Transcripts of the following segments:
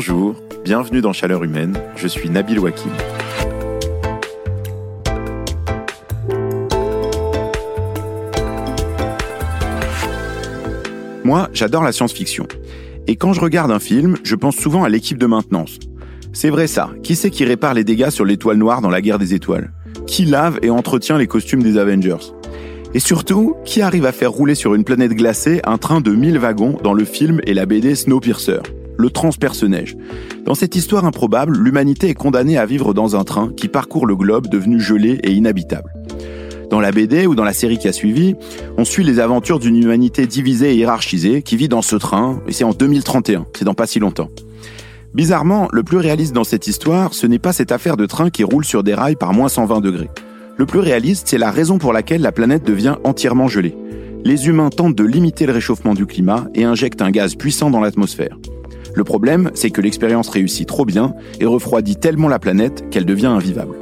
Bonjour, bienvenue dans Chaleur Humaine, je suis Nabil Wakim. Moi, j'adore la science-fiction. Et quand je regarde un film, je pense souvent à l'équipe de maintenance. C'est vrai ça, qui c'est qui répare les dégâts sur l'étoile noire dans la guerre des étoiles? Qui lave et entretient les costumes des Avengers? Et surtout, qui arrive à faire rouler sur une planète glacée un train de 1000 wagons dans le film et la BD Snowpiercer? Le transperce-neige. Dans cette histoire improbable, l'humanité est condamnée à vivre dans un train qui parcourt le globe devenu gelé et inhabitable. Dans la BD ou dans la série qui a suivi, on suit les aventures d'une humanité divisée et hiérarchisée qui vit dans ce train, et c'est en 2031, c'est dans pas si longtemps. Bizarrement, le plus réaliste dans cette histoire, ce n'est pas cette affaire de train qui roule sur des rails par moins 120 degrés. Le plus réaliste, c'est la raison pour laquelle la planète devient entièrement gelée. Les humains tentent de limiter le réchauffement du climat et injectent un gaz puissant dans l'atmosphère. Le problème, c'est que l'expérience réussit trop bien et refroidit tellement la planète qu'elle devient invivable.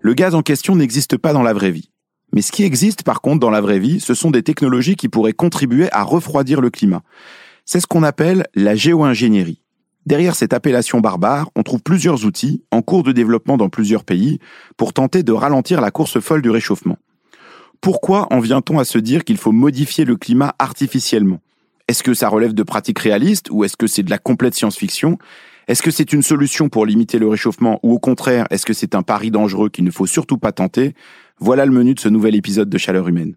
Le gaz en question n'existe pas dans la vraie vie. Mais ce qui existe par contre dans la vraie vie, ce sont des technologies qui pourraient contribuer à refroidir le climat. C'est ce qu'on appelle la géo-ingénierie. Derrière cette appellation barbare, on trouve plusieurs outils, en cours de développement dans plusieurs pays, pour tenter de ralentir la course folle du réchauffement. Pourquoi en vient-on à se dire qu'il faut modifier le climat artificiellement? Est-ce que ça relève de pratiques réalistes ou est-ce que c'est de la complète science-fiction? Est-ce que c'est une solution pour limiter le réchauffement ou au contraire, est-ce que c'est un pari dangereux qu'il ne faut surtout pas tenter? Voilà le menu de ce nouvel épisode de Chaleur humaine.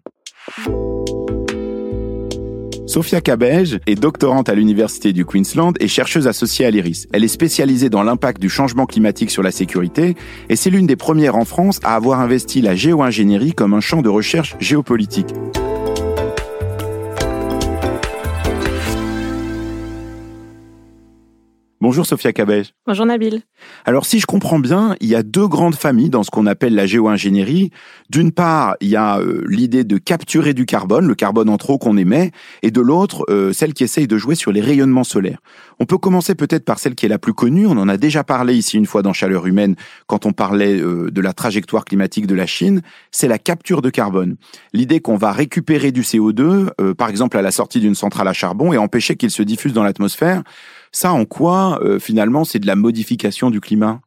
Sophia Cabège est doctorante à l'Université du Queensland et chercheuse associée à l'IRIS. Elle est spécialisée dans l'impact du changement climatique sur la sécurité et c'est l'une des premières en France à avoir investi la géo-ingénierie comme un champ de recherche géopolitique. Bonjour Sophia Cabège. Bonjour Nabil. Alors si je comprends bien, il y a deux grandes familles dans ce qu'on appelle la géo-ingénierie. D'une part, il y a euh, l'idée de capturer du carbone, le carbone en trop qu'on émet, et de l'autre, euh, celle qui essaye de jouer sur les rayonnements solaires. On peut commencer peut-être par celle qui est la plus connue, on en a déjà parlé ici une fois dans Chaleur humaine quand on parlait euh, de la trajectoire climatique de la Chine, c'est la capture de carbone. L'idée qu'on va récupérer du CO2, par exemple à la sortie d'une centrale à charbon, et empêcher qu'il se diffuse dans l'atmosphère. Ça, en quoi, euh, finalement, c'est de la modification du climat?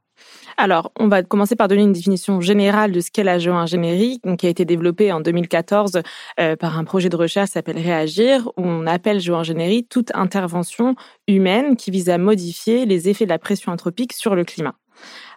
Alors, on va commencer par donner une définition générale de ce qu'est la géo-ingénierie, qui a été développée en 2014 euh, par un projet de recherche qui s'appelle Réagir, où on appelle géo-ingénierie toute intervention humaine qui vise à modifier les effets de la pression anthropique sur le climat.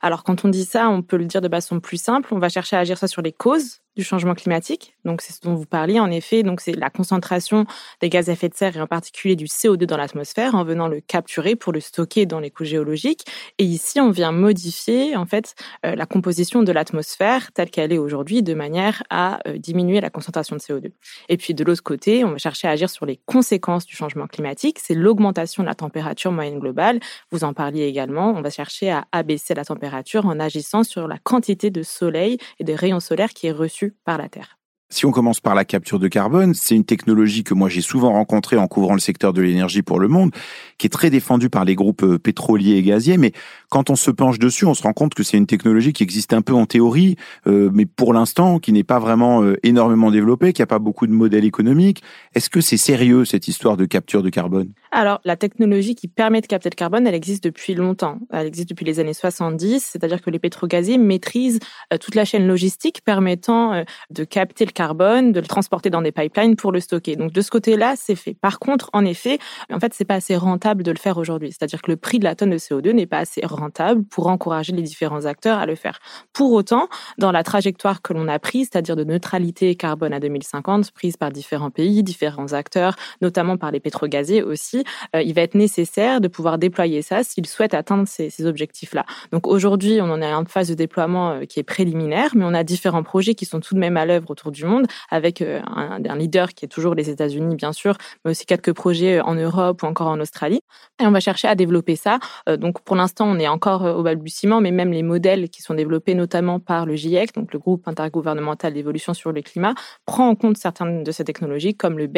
Alors, quand on dit ça, on peut le dire de façon plus simple. On va chercher à agir sur les causes du changement climatique. Donc, c'est ce dont vous parliez, en effet. Donc, c'est la concentration des gaz à effet de serre et en particulier du CO2 dans l'atmosphère en venant le capturer pour le stocker dans les couches géologiques. Et ici, on vient modifier, en fait, euh, la composition de l'atmosphère telle qu'elle est aujourd'hui de manière à euh, diminuer la concentration de CO2. Et puis, de l'autre côté, on va chercher à agir sur les conséquences du changement climatique. C'est l'augmentation de la température moyenne globale. Vous en parliez également. On va chercher à abaisser la température en agissant sur la quantité de soleil et de rayons solaires qui est reçue par la Terre. Si on commence par la capture de carbone, c'est une technologie que moi j'ai souvent rencontrée en couvrant le secteur de l'énergie pour le monde, qui est très défendue par les groupes euh, pétroliers et gaziers, mais quand on se penche dessus, on se rend compte que c'est une technologie qui existe un peu en théorie, euh, mais pour l'instant qui n'est pas vraiment euh, énormément développée, qui n'a pas beaucoup de modèles économiques. Est-ce que c'est sérieux cette histoire de capture de carbone? Alors la technologie qui permet de capter le carbone, elle existe depuis longtemps. Elle existe depuis les années 70, c'est-à-dire que les pétrogaziers maîtrisent toute la chaîne logistique permettant de capter le carbone, de le transporter dans des pipelines pour le stocker. Donc de ce côté-là, c'est fait. Par contre, en effet, en fait, c'est pas assez rentable de le faire aujourd'hui. C'est-à-dire que le prix de la tonne de CO2 n'est pas assez rentable pour encourager les différents acteurs à le faire. Pour autant, dans la trajectoire que l'on a prise, c'est-à-dire de neutralité carbone à 2050, prise par différents pays, différents acteurs, notamment par les pétrogaziers aussi, euh, il va être nécessaire de pouvoir déployer ça s'ils souhaitent atteindre ces, objectifs-là. Donc aujourd'hui, on en est à une phase de déploiement euh, qui est préliminaire, mais on a différents projets qui sont tout de même à l'œuvre autour du monde, avec euh, un, leader qui est toujours les États-Unis, bien sûr, mais aussi quelques projets en Europe ou encore en Australie. Et on va chercher à développer ça. Donc pour l'instant, on est encore euh, au balbutiement, mais même les modèles qui sont développés notamment par le GIEC, donc le groupe intergouvernemental d'évolution sur le climat, prend en compte certaines de ces technologies comme le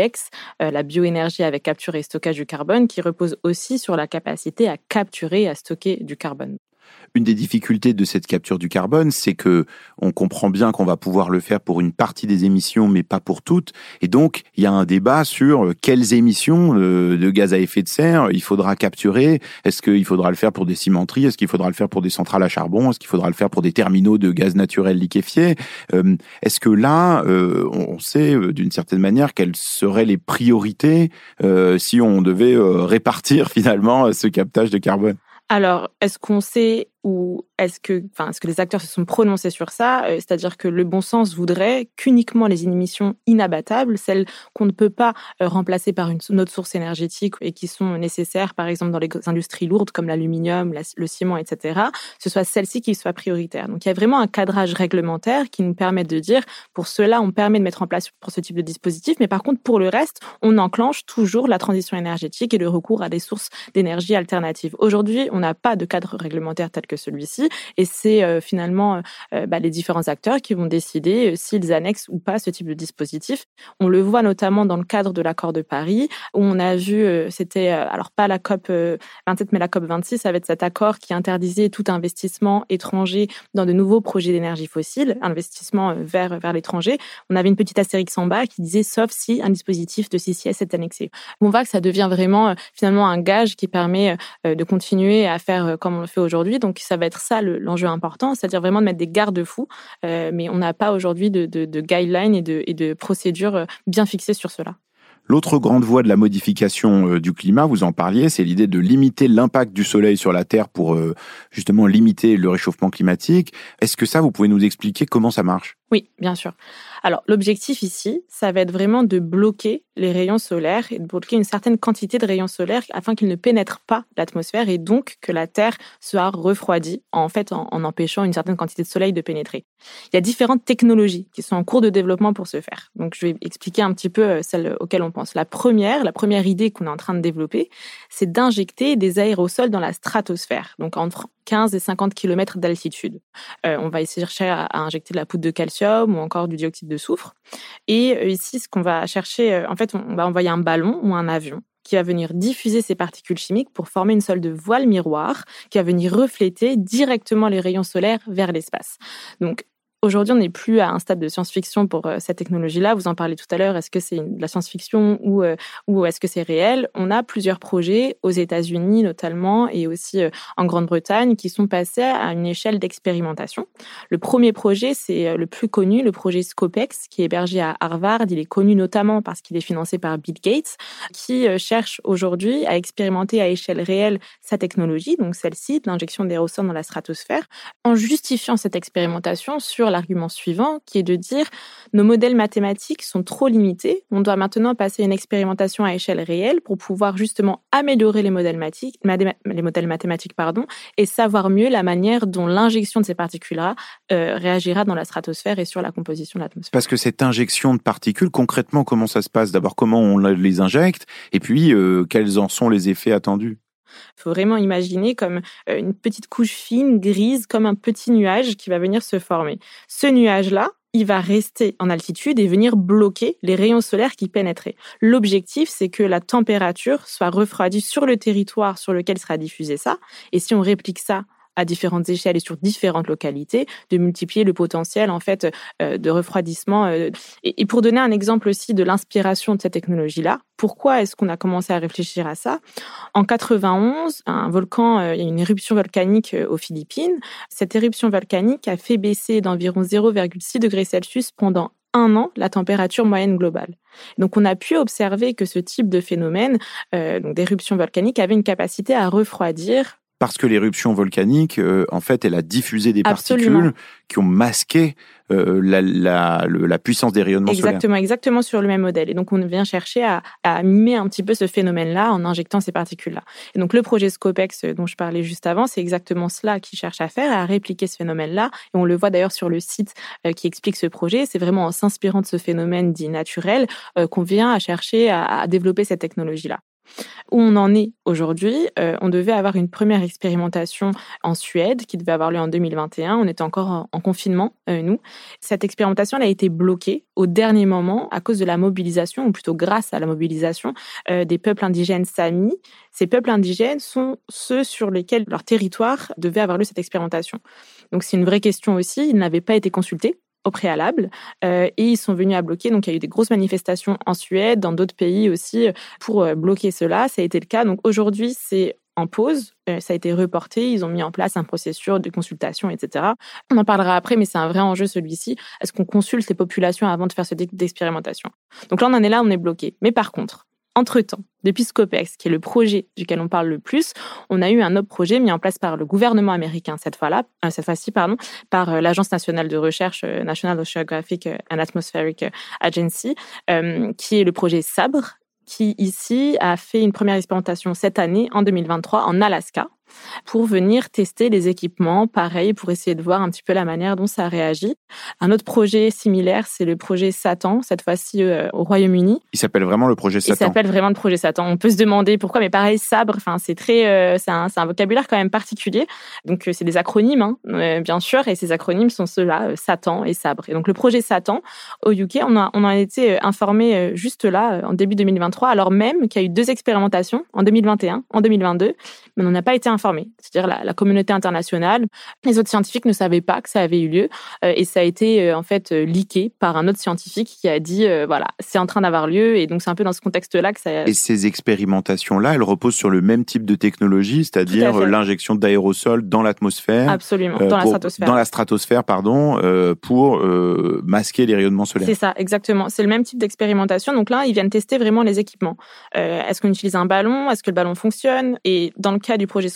euh, la bioénergie avec capture et stockage du carbone, qui repose aussi sur la capacité à capturer et à stocker du carbone. Une des difficultés de cette capture du carbone, c'est que on comprend bien qu'on va pouvoir le faire pour une partie des émissions, mais pas pour toutes. Et donc, il y a un débat sur euh, quelles émissions euh, de gaz à effet de serre il faudra capturer. Est-ce qu'il faudra le faire pour des cimenteries? Est-ce qu'il faudra le faire pour des centrales à charbon? Est-ce qu'il faudra le faire pour des terminaux de gaz naturel liquéfié? Euh, Est-ce que là, on sait d'une certaine manière quelles seraient les priorités si on devait répartir finalement ce captage de carbone? Alors, est-ce qu'on sait ou est-ce que, enfin, est-ce que les acteurs se sont prononcés sur ça euh, C'est-à-dire que le bon sens voudrait qu'uniquement les émissions inabattables, celles qu'on ne peut pas euh, remplacer par une autre source énergétique et qui sont nécessaires, par exemple dans les industries lourdes comme l'aluminium, le ciment, etc., ce soit celles-ci qui soient prioritaires. Donc il y a vraiment un cadrage réglementaire qui nous permet de dire, pour cela, on permet de mettre en place pour ce type de dispositif, mais par contre, pour le reste, on enclenche toujours la transition énergétique et le recours à des sources d'énergie alternatives. Aujourd'hui, on n'a pas de cadre réglementaire tel que celui-ci. Et c'est euh, finalement euh, bah, les différents acteurs qui vont décider euh, s'ils annexent ou pas ce type de dispositif. On le voit notamment dans le cadre de l'accord de Paris, où on a vu, c'était alors pas la COP 27, mais la COP 26, avec cet accord qui interdisait tout investissement étranger dans de nouveaux projets d'énergie fossile, investissement vers, vers l'étranger. On avait une petite astérix en bas qui disait sauf si un dispositif de CCS est annexé. On voit que ça devient vraiment finalement un gage qui permet de continuer à faire comme on le fait aujourd'hui. Donc ça va être ça l'enjeu important, c'est-à-dire vraiment de mettre des garde-fous, euh, mais on n'a pas aujourd'hui de, de, guidelines et de, et de procédures euh, bien fixées sur cela. L'autre grande voie de la modification euh, du climat, vous en parliez, c'est l'idée de limiter l'impact du soleil sur la Terre pour justement limiter le réchauffement climatique. Est-ce que ça, vous pouvez nous expliquer comment ça marche? Oui, bien sûr. Alors, l'objectif ici, ça va être vraiment de bloquer les rayons solaires et de bloquer une certaine quantité de rayons solaires afin qu'ils ne pénètrent pas l'atmosphère et donc que la Terre soit refroidie, en fait, en, empêchant une certaine quantité de soleil de pénétrer. Il y a différentes technologies qui sont en cours de développement pour ce faire. Donc, je vais expliquer un petit peu euh, celles auxquelles on pense. La première, la première idée qu'on est en train de développer, c'est d'injecter des aérosols dans la stratosphère, donc entre 15 et 50 km d'altitude. Euh, on va essayer à, à injecter de la poudre de calcium ou encore du dioxyde de soufre. Et euh, ici, ce qu'on va chercher, euh, en fait, on va envoyer un ballon ou un avion qui va venir diffuser ces particules chimiques pour former une sorte de voile miroir qui va venir refléter directement les rayons solaires vers l'espace. Donc Aujourd'hui, on n'est plus à un stade de science-fiction pour euh, cette technologie-là. Vous en parlez tout à l'heure. Est-ce que c'est de la science-fiction ou, euh, ou est-ce que c'est réel? On a plusieurs projets aux États-Unis notamment et aussi euh, en Grande-Bretagne qui sont passés à une échelle d'expérimentation. Le premier projet, c'est le plus connu, le projet Scopex, qui est hébergé à Harvard. Il est connu notamment parce qu'il est financé par Bill Gates, qui cherche aujourd'hui à expérimenter à échelle réelle sa technologie, donc celle-ci, l'injection d'aérosols dans la stratosphère, en justifiant cette expérimentation sur la l'argument suivant, qui est de dire nos modèles mathématiques sont trop limités. On doit maintenant passer une expérimentation à échelle réelle pour pouvoir justement améliorer les modèles, mathématiques, les modèles mathématiques pardon, et savoir mieux la manière dont l'injection de ces particules-là euh, réagira dans la stratosphère et sur la composition de l'atmosphère. Parce que cette injection de particules, concrètement, comment ça se passe? D'abord, comment on les injecte? Et puis, euh, quels en sont les effets attendus? Il faut vraiment imaginer comme euh, une petite couche fine, grise, comme un petit nuage qui va venir se former. Ce nuage-là, il va rester en altitude et venir bloquer les rayons solaires qui pénétraient. L'objectif, c'est que la température soit refroidie sur le territoire sur lequel sera diffusé ça. Et si on réplique ça à différentes échelles et sur différentes localités, de multiplier le potentiel en fait euh, de refroidissement. Euh, et pour donner un exemple aussi de l'inspiration de cette technologie-là, pourquoi est-ce qu'on a commencé à réfléchir à ça? En 91, un volcan, euh, il y a une éruption volcanique aux Philippines. Cette éruption volcanique a fait baisser d'environ 0,6 degrés Celsius pendant un an la température moyenne globale. Donc on a pu observer que ce type de phénomène, donc d'éruption volcanique, avait une capacité à refroidir parce que l'éruption volcanique, euh, en fait, elle a diffusé des particules qui ont masqué euh, la, la, la, puissance des rayonnements exactement, Exactement, sur le même modèle. Et donc, on vient chercher à, à mimer un petit peu ce phénomène-là en injectant ces particules-là. Et donc, le projet Scopex euh, dont je parlais juste avant, c'est exactement cela qu'il cherche à faire, à répliquer ce phénomène-là. Et on le voit d'ailleurs sur le site qui explique ce projet. C'est vraiment en s'inspirant de ce phénomène dit naturel qu'on vient à chercher à, à développer cette technologie-là. Où on en est aujourd'hui, euh, on devait avoir une première expérimentation en Suède qui devait avoir lieu en 2021. On était encore en, confinement, euh, nous. Cette expérimentation elle a été bloquée au dernier moment à cause de la mobilisation, ou plutôt grâce à la mobilisation euh, des peuples indigènes Sami. Ces peuples indigènes sont ceux sur lesquels leur territoire devait avoir lieu cette expérimentation. Donc c'est une vraie question aussi. Ils n'avaient pas été consultés au préalable euh, et ils sont venus à bloquer. Donc il y a eu des grosses manifestations en Suède, dans d'autres pays aussi, pour euh, bloquer cela. Ça a été le cas. Donc aujourd'hui, c'est en pause. Euh, ça a été reporté. Ils ont mis en place un processus de consultation, etc. On en parlera après, mais c'est un vrai enjeu celui-ci. Est-ce qu'on consulte les populations avant de faire ce type d'expérimentation? Donc là, on en est là, on est bloqué. Mais par contre, entre-temps, depuis Scopex, qui est le projet duquel on parle le plus, on a eu un autre projet mis en place par le gouvernement américain cette fois-là, euh, cette fois-ci, pardon, par euh, l'Agence nationale de recherche euh, National Oceanographic and Atmospheric Agency, qui est le projet SABRE, qui ici a fait une première expérimentation cette année, en 2023, en Alaska, pour venir tester les équipements, pareil, pour essayer de voir un petit peu la manière dont ça réagit. Un autre projet similaire, c'est le projet Satan, cette fois-ci euh, au Royaume-Uni. Il s'appelle vraiment le projet Satan. Il s'appelle vraiment le projet Satan. On peut se demander pourquoi, mais pareil, sabre, enfin, c'est très, euh, c'est un, un, vocabulaire quand même particulier. Donc, euh, c'est des acronymes, hein, bien sûr, et ces acronymes sont ceux-là, Satan et sabre. Et donc, le projet Satan, au UK, on, a, on en a été informé juste là, en début 2023, alors même qu'il y a eu deux expérimentations, en 2021, en 2022, mais on n'a pas été informé. C'est-à-dire la, la, communauté internationale, les autres scientifiques ne savaient pas que ça avait eu lieu euh, et ça a été euh, en fait euh, leaké par un autre scientifique qui a dit voilà c'est en train d'avoir lieu et donc c'est un peu dans ce contexte-là que ça. Et ces expérimentations-là, elles reposent sur le même type de technologie, c'est-à-dire l'injection d'aérosols dans l'atmosphère. Absolument, dans la stratosphère. Dans la stratosphère, pardon, pour masquer les rayonnements solaires. C'est ça, exactement. C'est le même type d'expérimentation. Donc là, ils viennent tester vraiment les équipements. Est-ce qu'on utilise un ballon? Est-ce que le ballon fonctionne? Et dans le cas du projet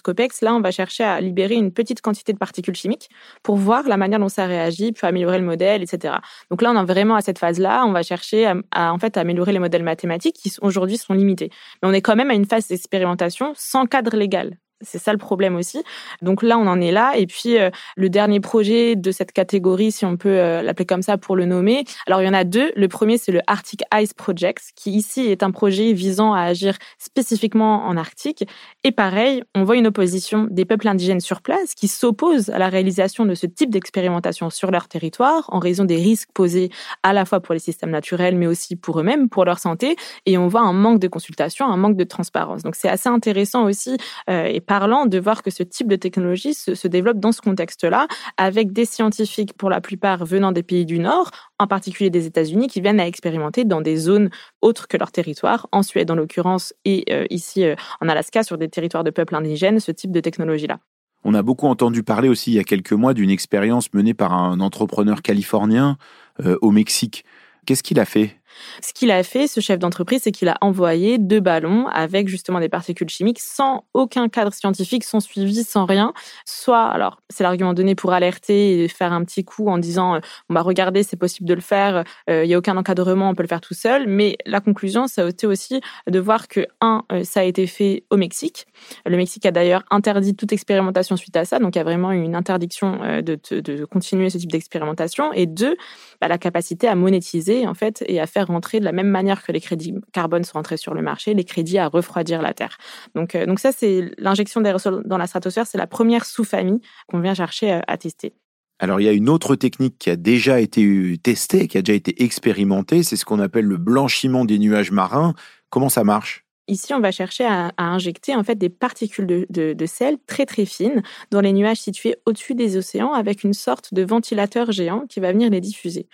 Là, on va chercher à libérer une petite quantité de particules chimiques pour voir la manière dont ça réagit, puis améliorer le modèle, etc. Donc là, on est vraiment à cette phase-là. On va chercher à, en fait améliorer les modèles mathématiques qui aujourd'hui sont limités. Mais on est quand même à une phase d'expérimentation sans cadre légal. C'est ça le problème aussi. Donc là, on en est là. Et puis, euh, le dernier projet de cette catégorie, si on peut euh, l'appeler comme ça pour le nommer. Alors, il y en a deux. Le premier, c'est le Arctic Ice Project, qui ici est un projet visant à agir spécifiquement en Arctique. Et pareil, on voit une opposition des peuples indigènes sur place qui s'opposent à la réalisation de ce type d'expérimentation sur leur territoire en raison des risques posés à la fois pour les systèmes naturels, mais aussi pour eux-mêmes, pour leur santé. Et on voit un manque de consultation, un manque de transparence. Donc, c'est assez intéressant aussi euh, parlant de voir que ce type de technologie se, développe dans ce contexte-là, avec des scientifiques, pour la plupart venant des pays du Nord, en particulier des États-Unis, qui viennent à expérimenter dans des zones autres que leur territoire, en Suède en l'occurrence, et euh, ici euh, en Alaska, sur des territoires de peuples indigènes, ce type de technologie-là. On a beaucoup entendu parler aussi il y a quelques mois d'une expérience menée par un entrepreneur californien euh, au Mexique. Qu'est-ce qu'il a fait? Ce qu'il a fait, ce chef d'entreprise, c'est qu'il a envoyé deux ballons avec justement des particules chimiques sans aucun cadre scientifique, sans suivi, sans rien. Soit, alors c'est l'argument donné pour alerter et faire un petit coup en disant euh, on va regarder, c'est possible de le faire, euh, il n'y a aucun encadrement, on peut le faire tout seul. Mais la conclusion, ça a été aussi de voir que un, euh, ça a été fait au Mexique. Le Mexique a d'ailleurs interdit toute expérimentation suite à ça, donc il y a vraiment une interdiction de, de continuer ce type d'expérimentation. Et deux, bah, la capacité à monétiser en fait et à faire rentrer de la même manière que les crédits carbone sont rentrés sur le marché, les crédits à refroidir la Terre. Donc, euh, donc ça, c'est l'injection d'aérosols dans la stratosphère, c'est la première sous-famille qu'on vient chercher euh, à, tester. Alors, il y a une autre technique qui a déjà été testée, qui a déjà été expérimentée, c'est ce qu'on appelle le blanchiment des nuages marins. Comment ça marche? Ici, on va chercher à, injecter en fait des particules de, sel très très fines dans les nuages situés au-dessus des océans avec une sorte de ventilateur géant qui va venir les diffuser.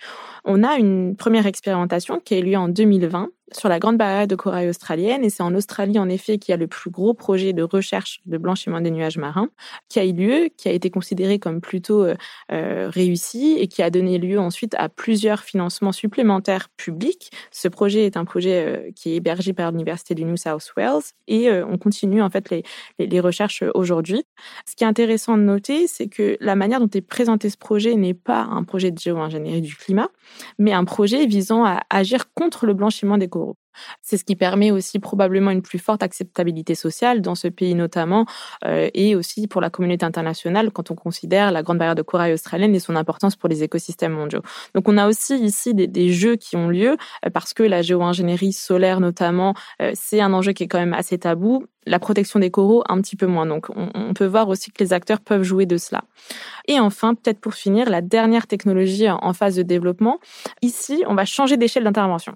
On a une première expérimentation qui a eu lieu en 2020 sur la grande barrière de corail australienne et c'est en Australie en effet qu'il y a le plus gros projet de recherche de blanchiment des nuages marins qui a eu lieu, qui a été considéré comme plutôt euh, euh, réussi et qui a donné lieu ensuite à plusieurs financements supplémentaires publics. Ce projet est un projet euh, qui est hébergé par l'université du New South Wales et on continue en fait les, recherches aujourd'hui. Ce qui est intéressant de noter, c'est que la manière dont est présenté ce projet n'est pas un projet de géo-ingénierie du climat, mais un projet visant à agir contre le blanchiment des C'est ce qui permet aussi probablement une plus forte acceptabilité sociale dans ce pays notamment, euh, et aussi pour la communauté internationale quand on considère la grande barrière de corail australienne et son importance pour les écosystèmes mondiaux. Donc on a aussi ici des, jeux qui ont lieu euh, parce que la géo-ingénierie solaire notamment, euh, c'est un enjeu qui est quand même assez tabou la protection des coraux un petit peu moins. Donc on, on, peut voir aussi que les acteurs peuvent jouer de cela. Et enfin, peut-être pour finir, la dernière technologie en phase de développement. Ici, on va changer d'échelle d'intervention.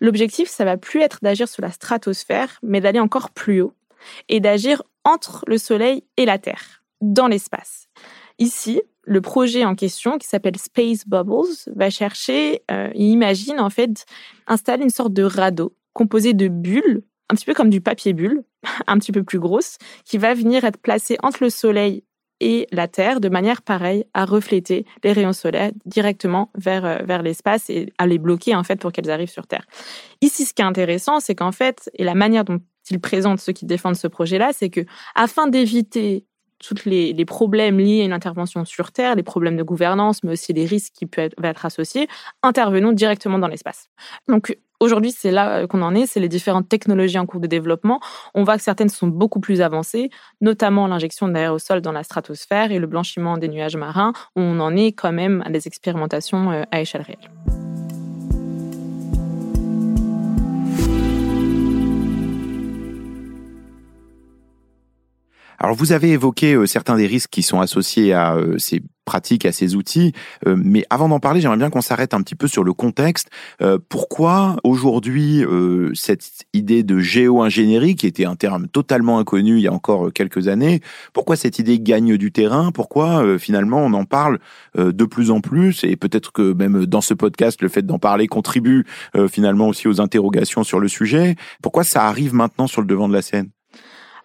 L'objectif, ça va plus être d'agir sur la stratosphère, mais d'aller encore plus haut et d'agir entre le Soleil et la Terre, dans l'espace. Ici, le projet en question, qui s'appelle Space Bubbles, va chercher, euh, il imagine en fait installer une sorte de radeau composé de bulles, un petit peu comme du papier bulle, un petit peu plus grosse, qui va venir être placé entre le Soleil et la Terre de manière pareille à refléter les rayons solaires directement vers, euh, vers l'espace et à les bloquer en fait pour qu'elles arrivent sur Terre. Ici, ce qui est intéressant, c'est qu'en fait, et la manière dont ils présentent ceux qui défendent ce projet-là, c'est que afin d'éviter tous les, problèmes liés à une intervention sur Terre, les problèmes de gouvernance, mais aussi les risques qui peuvent être associés, intervenons directement dans l'espace. Donc, Aujourd'hui, c'est là euh, qu'on en est, c'est les différentes technologies en cours de développement. On voit que certaines sont beaucoup plus avancées, notamment l'injection d'aérosols dans la stratosphère et le blanchiment des nuages marins, on en est quand même à des expérimentations euh, à échelle réelle. Alors vous avez évoqué euh, certains des risques qui sont associés à euh, ces pratiques, à ces outils, euh, mais avant d'en parler, j'aimerais bien qu'on s'arrête un petit peu sur le contexte. pourquoi aujourd'hui cette idée de géo-ingénierie, qui était un terme totalement inconnu il y a encore quelques années, pourquoi cette idée gagne du terrain? Pourquoi finalement on en parle de plus en plus? Et peut-être que même dans ce podcast, le fait d'en parler contribue finalement aussi aux interrogations sur le sujet. Pourquoi ça arrive maintenant sur le devant de la scène?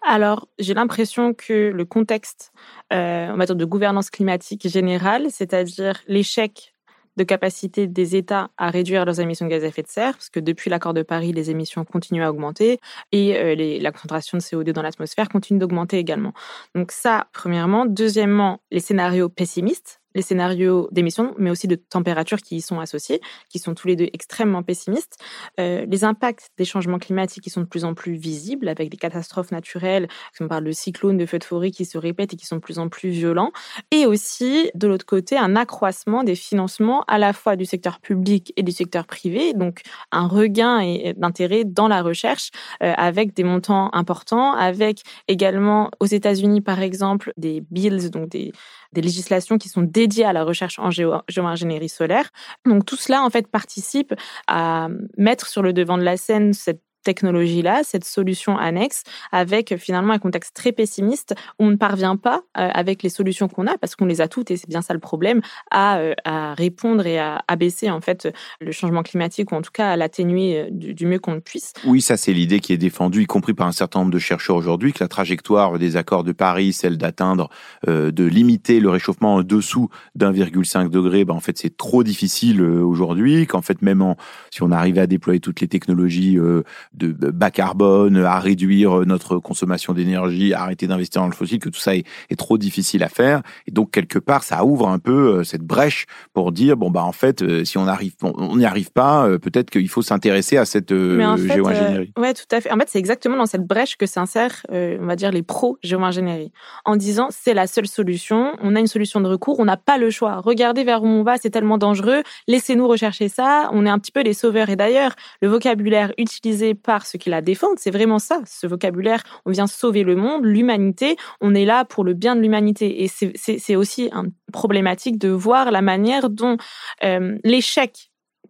Alors, j'ai l'impression que le contexte euh, en matière de gouvernance climatique générale, c'est-à-dire l'échec de capacité des États à réduire leurs émissions de gaz à effet de serre, parce que depuis l'accord de Paris, les émissions continuent à augmenter et euh, la concentration de CO2 dans l'atmosphère continue d'augmenter également. Donc ça, premièrement. Deuxièmement, les scénarios pessimistes, les scénarios d'émissions, mais aussi de température qui y sont associés, qui sont tous les deux extrêmement pessimistes. Euh, les impacts des changements climatiques qui sont de plus en plus visibles, avec des catastrophes naturelles, on parle de cyclones, de feux de forêt qui se répètent et qui sont de plus en plus violents. Et aussi, de l'autre côté, un accroissement des financements à la fois du secteur public et du secteur privé, donc un regain d'intérêt dans la recherche euh, avec des montants importants, avec également aux États-Unis, par exemple, des bills, donc des des législations qui sont dédiées à la recherche en géo géo-ingénierie solaire. Donc tout cela, en fait, participe à mettre sur le devant de la scène cette technologie-là, cette solution annexe, avec euh, finalement un contexte très pessimiste on ne parvient pas, euh, avec les solutions qu'on a, parce qu'on les a toutes, et c'est bien ça le problème, à, euh, répondre et à abaisser en fait le changement climatique, ou en tout cas à l'atténuer du, du, mieux qu'on le puisse. Oui, ça c'est l'idée qui est défendue, y compris par un certain nombre de chercheurs aujourd'hui, que la trajectoire des accords de Paris, celle d'atteindre, euh, de limiter le réchauffement en dessous d'1,5 degré, ben, en fait c'est trop difficile aujourd'hui, qu'en fait même si on arrivait à déployer toutes les technologies de bas carbone, à réduire notre consommation d'énergie, à arrêter d'investir dans le fossile, que tout ça est, est, trop difficile à faire. Et donc quelque part, ça ouvre un peu euh, cette brèche pour dire bon bah en fait, euh, si on arrive, on n'y arrive pas, euh, peut-être qu'il faut s'intéresser à cette géo-ingénierie. Euh, ouais, tout à fait. En fait, c'est exactement dans cette brèche que s'insèrent, on va dire, les pros géo-ingénierie, en disant c'est la seule solution. On a une solution de recours, on n'a pas le choix. Regardez vers où on va, c'est tellement dangereux. Laissez-nous rechercher ça. On est un petit peu les sauveurs. Et d'ailleurs, le vocabulaire utilisé par ceux qui la défendent. C'est vraiment ça, ce vocabulaire. On vient sauver le monde, l'humanité. On est là pour le bien de l'humanité. Et c'est aussi un problématique de voir la manière dont euh, l'échec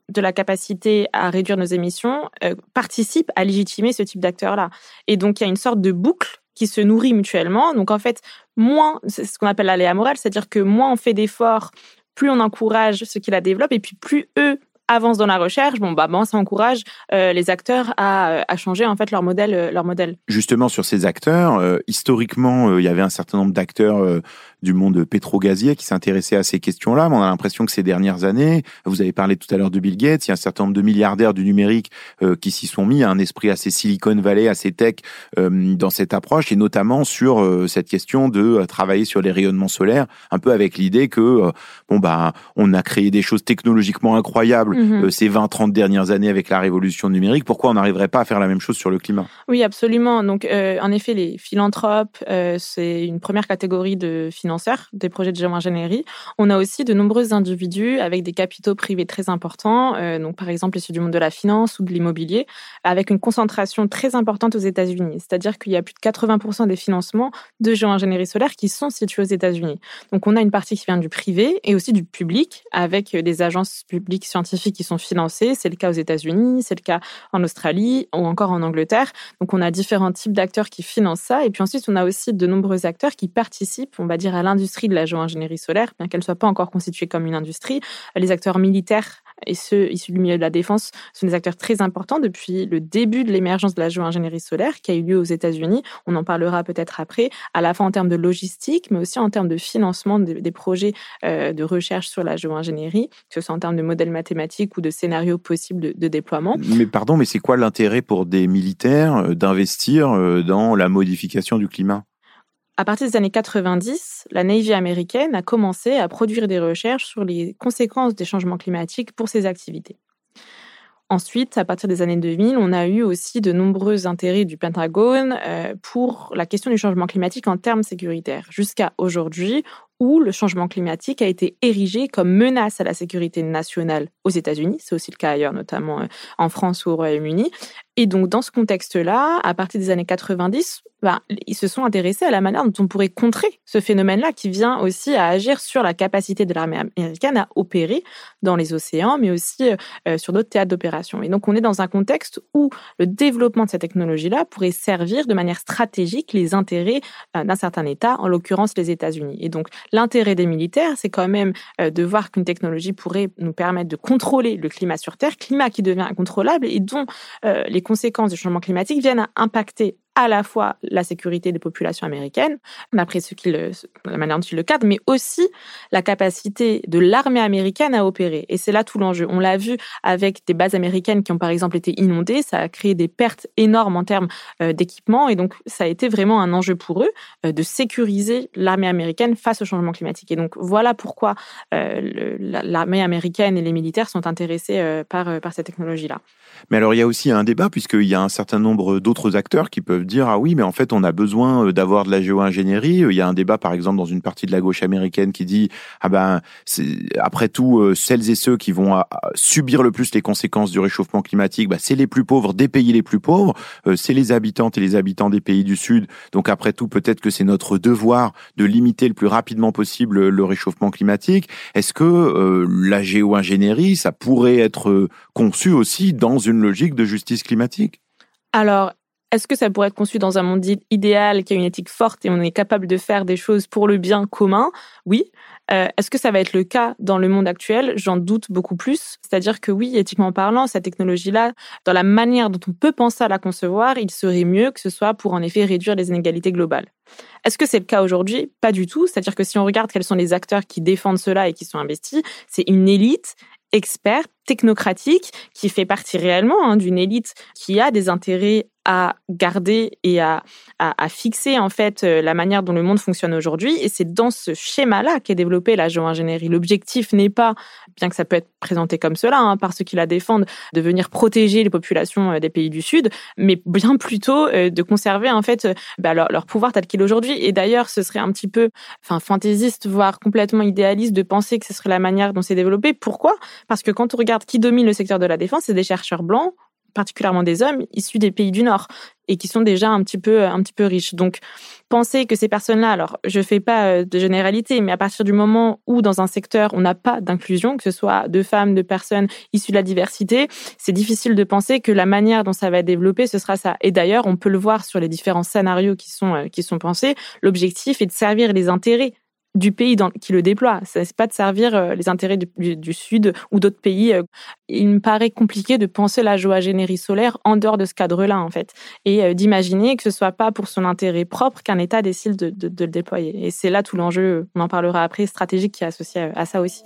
de la capacité à réduire nos émissions euh, participe à légitimer ce type d'acteurs-là. Et donc, il y a une sorte de boucle qui se nourrit mutuellement. Donc, en fait, moins, c'est ce qu'on appelle l'aléa morale, c'est-à-dire que moins on fait d'efforts, plus on encourage ceux qui la développent, et puis plus eux avance dans la recherche, bon bah bon, ça encourage euh, les acteurs à, à, changer en fait leur modèle, euh, leur modèle. Justement sur ces acteurs, euh, historiquement, euh, il y avait un certain nombre d'acteurs euh, du monde pétro-gazier qui s'intéressaient à ces questions-là. Mais on a l'impression que ces dernières années, vous avez parlé tout à l'heure de Bill Gates, il y a un certain nombre de milliardaires du numérique qui s'y sont mis, un esprit assez Silicon Valley, assez tech dans cette approche, et notamment sur cette question de travailler sur les rayonnements solaires, un peu avec l'idée que bon bah on a créé des choses technologiquement incroyables mhm. ces 20-30 dernières années avec la révolution numérique. Pourquoi on n'arriverait pas à faire la même chose sur le climat? Oui, absolument. Donc, en effet, les philanthropes, c'est une première catégorie de des projets de géo-ingénierie. On a aussi de nombreux individus avec des capitaux privés très importants, donc par exemple issus du monde de la finance ou de l'immobilier, avec une concentration très importante aux États-Unis. C'est-à-dire qu'il y a plus de 80% des financements de géo-ingénierie solaire qui sont situés aux États-Unis. Donc on a une partie qui vient du privé et aussi du public, avec des agences publiques scientifiques qui sont financées. C'est le cas aux États-Unis, c'est le cas en Australie ou encore en Angleterre. Donc on a différents types d'acteurs qui financent ça. Et puis ensuite, on a aussi de nombreux acteurs qui participent, on va dire, à l'industrie de la géo-ingénierie solaire, bien qu'elle ne soit pas encore constituée comme une industrie. Les acteurs militaires et ceux issus du milieu de la défense sont des acteurs très importants depuis le début de l'émergence de la géo-ingénierie solaire qui a eu lieu aux États-Unis. On en parlera peut-être après, à la fois en termes de logistique, mais aussi en termes de financement des, projets euh, de recherche sur la géo-ingénierie, que ce soit en termes de modèles mathématiques ou de scénarios possibles de, déploiement. Mais pardon, mais c'est quoi l'intérêt pour des militaires euh, d'investir euh, dans la modification du climat? À partir des années 90, la Navy américaine a commencé à produire des recherches sur les conséquences des changements climatiques pour ses activités. Ensuite, à partir des années 2000, on a eu aussi de nombreux intérêts du Pentagone euh, pour la question du changement climatique en termes sécuritaires. Jusqu'à aujourd'hui, où le changement climatique a été érigé comme menace à la sécurité nationale aux États-Unis, c'est aussi le cas ailleurs, notamment euh, en France ou au Royaume-Uni. Et donc, dans ce contexte-là, à partir des années 90, ben, ils se sont intéressés à la manière dont on pourrait contrer ce phénomène-là qui vient aussi à agir sur la capacité de l'armée américaine à opérer dans les océans, mais aussi euh, sur d'autres théâtres d'opération. Et donc, on est dans un contexte où le développement de cette technologie-là pourrait servir de manière stratégique les intérêts euh, d'un certain État, en l'occurrence les États-Unis. Et donc, L'intérêt des militaires, c'est quand même euh, de voir qu'une technologie pourrait nous permettre de contrôler le climat sur Terre, climat qui devient incontrôlable et dont euh, les conséquences du changement climatique viennent à impacter à la fois la sécurité des populations américaines, d'après ce qu'il, la manière dont il le cadre, mais aussi la capacité de l'armée américaine à opérer. Et c'est là tout l'enjeu. On l'a vu avec des bases américaines qui ont par exemple été inondées, ça a créé des pertes énormes en termes euh, d'équipement, et donc ça a été vraiment un enjeu pour eux euh, de sécuriser l'armée américaine face au changement climatique. Et donc voilà pourquoi euh, l'armée américaine et les militaires sont intéressés par, par cette technologie-là. Mais alors il y a aussi un débat puisqu'il y a un certain nombre d'autres acteurs qui peuvent dire ah oui mais en fait on a besoin euh, d'avoir de la géo-ingénierie. Il y a un débat par exemple dans une partie de la gauche américaine qui dit ah ben après tout euh, celles et ceux qui vont subir le plus les conséquences du réchauffement climatique, bah, c'est les plus pauvres des pays les plus pauvres, euh, c'est les habitantes et les habitants des pays du Sud. Donc après tout peut-être que c'est notre devoir de limiter le plus rapidement possible le réchauffement climatique. Est-ce que la géo-ingénierie ça pourrait être conçu aussi dans une logique de justice climatique? Alors, est-ce que ça pourrait être conçu dans un monde idéal qui a une éthique forte et on est capable de faire des choses pour le bien commun? Oui. Euh, est-ce que ça va être le cas dans le monde actuel? J'en doute beaucoup plus. C'est-à-dire que oui, éthiquement parlant, cette technologie-là, dans la manière dont on peut penser à la concevoir, il serait mieux que ce soit pour en effet réduire les inégalités globales. Est-ce que c'est le cas aujourd'hui? Pas du tout. C'est-à-dire que si on regarde quels sont les acteurs qui défendent cela et qui sont investis, c'est une élite expert, technocratique, qui fait partie réellement hein, d'une élite qui a des intérêts à garder et à, à, fixer en fait euh, la manière dont le monde fonctionne aujourd'hui. Et c'est dans ce schéma-là qu'est développée la géo-ingénierie. L'objectif n'est pas, bien que ça peut être présenté comme cela hein, par ceux qui la défendent, de venir protéger les populations euh, des pays du Sud, mais bien plutôt euh, de conserver en fait bah, leur, leur, pouvoir tel qu'il est aujourd'hui. Et d'ailleurs, ce serait un petit peu, enfin, fantaisiste, voire complètement idéaliste de penser que ce serait la manière dont c'est développé. Pourquoi? Parce que quand on regarde qui domine le secteur de la défense, c'est des chercheurs blancs particulièrement des hommes issus des pays du Nord et qui sont déjà un petit peu un petit peu riches. Donc penser que ces personnes-là, alors je fais pas euh, de généralité, mais à partir du moment où dans un secteur on n'a pas d'inclusion, que ce soit de femmes, de personnes issues de la diversité, c'est difficile de penser que la manière dont ça va être développé ce sera ça. Et d'ailleurs, on peut le voir sur les différents scénarios qui sont euh, qui sont pensés. L'objectif est de servir les intérêts du pays qui le déploie. Ce n'est pas de servir euh, les intérêts du, Sud ou d'autres pays. Euh. Il me paraît compliqué de penser la générie solaire en dehors de ce cadre-là, en fait, et euh, d'imaginer que ce soit pas pour son intérêt propre qu'un État décide de, de le déployer. Et c'est là tout l'enjeu, on en parlera après, stratégique qui est associé à ça aussi.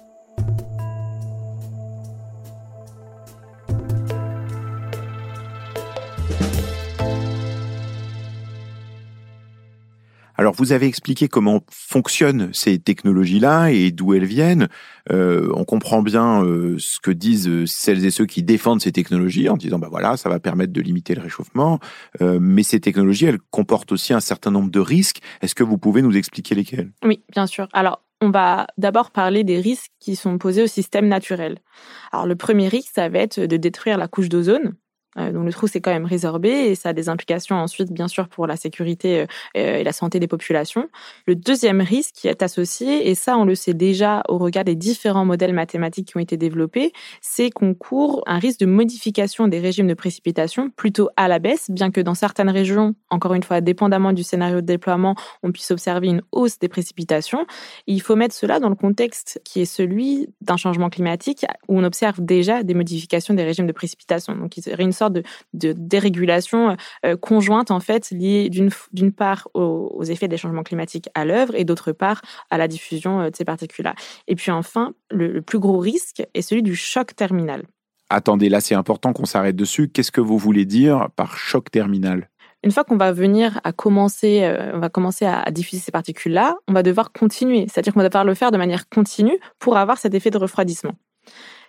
Alors vous avez expliqué comment fonctionnent ces technologies-là et d'où elles viennent. Euh, on comprend bien euh, ce que disent euh, celles et ceux qui défendent ces technologies en disant bah voilà ça va permettre de limiter le réchauffement. mais ces technologies elles comportent aussi un certain nombre de risques. Est-ce que vous pouvez nous expliquer lesquels? Oui, bien sûr. Alors on va d'abord parler des risques qui sont posés au système naturel. Alors le premier risque, ça va être de détruire la couche d'ozone. Euh, donc le trou s'est quand même résorbé et ça a des implications ensuite bien sûr pour la sécurité euh, et la santé des populations. Le deuxième risque qui est associé, et ça on le sait déjà au regard des différents modèles mathématiques qui ont été développés, c'est qu'on court un risque de modification des régimes de précipitation plutôt à la baisse, bien que dans certaines régions, encore une fois dépendamment du scénario de déploiement, on puisse observer une hausse des précipitations. il faut mettre cela dans le contexte qui est celui d'un changement climatique où on observe déjà des modifications des régimes de précipitation. Donc il serait une sorte de, dérégulation euh, conjointe en fait liée d'une part aux, effets des changements climatiques à l'œuvre et d'autre part à la diffusion euh, de ces particules-là. Et puis enfin, le, plus gros risque est celui du choc terminal. Attendez, là c'est important qu'on s'arrête dessus. Qu'est-ce que vous voulez dire par choc terminal? Une fois qu'on va venir à commencer, euh, on va commencer à, diffuser ces particules-là, on va devoir continuer. C'est-à-dire qu'on va devoir le faire de manière continue pour avoir cet effet de refroidissement.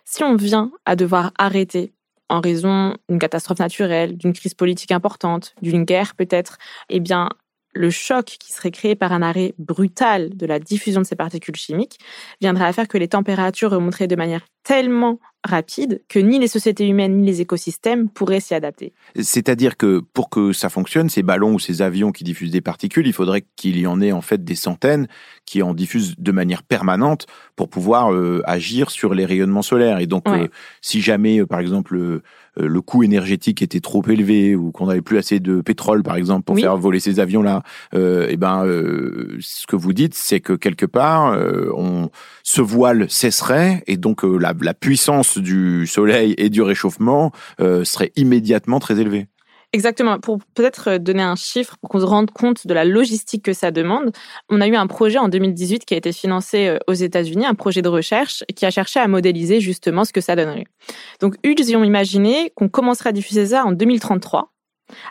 Si on vient à devoir arrêter en raison d'une catastrophe naturelle, d'une crise politique importante, d'une guerre peut-être, eh bien, le choc qui serait créé par un arrêt brutal de la diffusion de ces particules chimiques viendrait à faire que les températures remonteraient de manière tellement rapide que ni les sociétés humaines ni les écosystèmes pourraient s'y adapter. C'est-à-dire que pour que ça fonctionne, ces ballons ou ces avions qui diffusent des particules, il faudrait qu'il y en ait en fait des centaines qui en diffusent de manière permanente pour pouvoir euh, agir sur les rayonnements solaires. Et donc, euh, si jamais, euh, par exemple, le coût énergétique était trop élevé ou qu'on n'avait plus assez de pétrole, par exemple, pour faire voler ces avions-là, et eh ben, ce que vous dites, c'est que quelque part, on, ce voile cesserait et donc la, la puissance du soleil et du réchauffement euh, serait immédiatement très élevé. Exactement. Pour peut-être donner un chiffre, pour qu'on se rende compte de la logistique que ça demande, on a eu un projet en 2018 qui a été financé euh, aux États-Unis, un projet de recherche qui a cherché à modéliser justement ce que ça donnerait. Donc, ils ont imaginé qu'on commencerait à diffuser ça en 2033,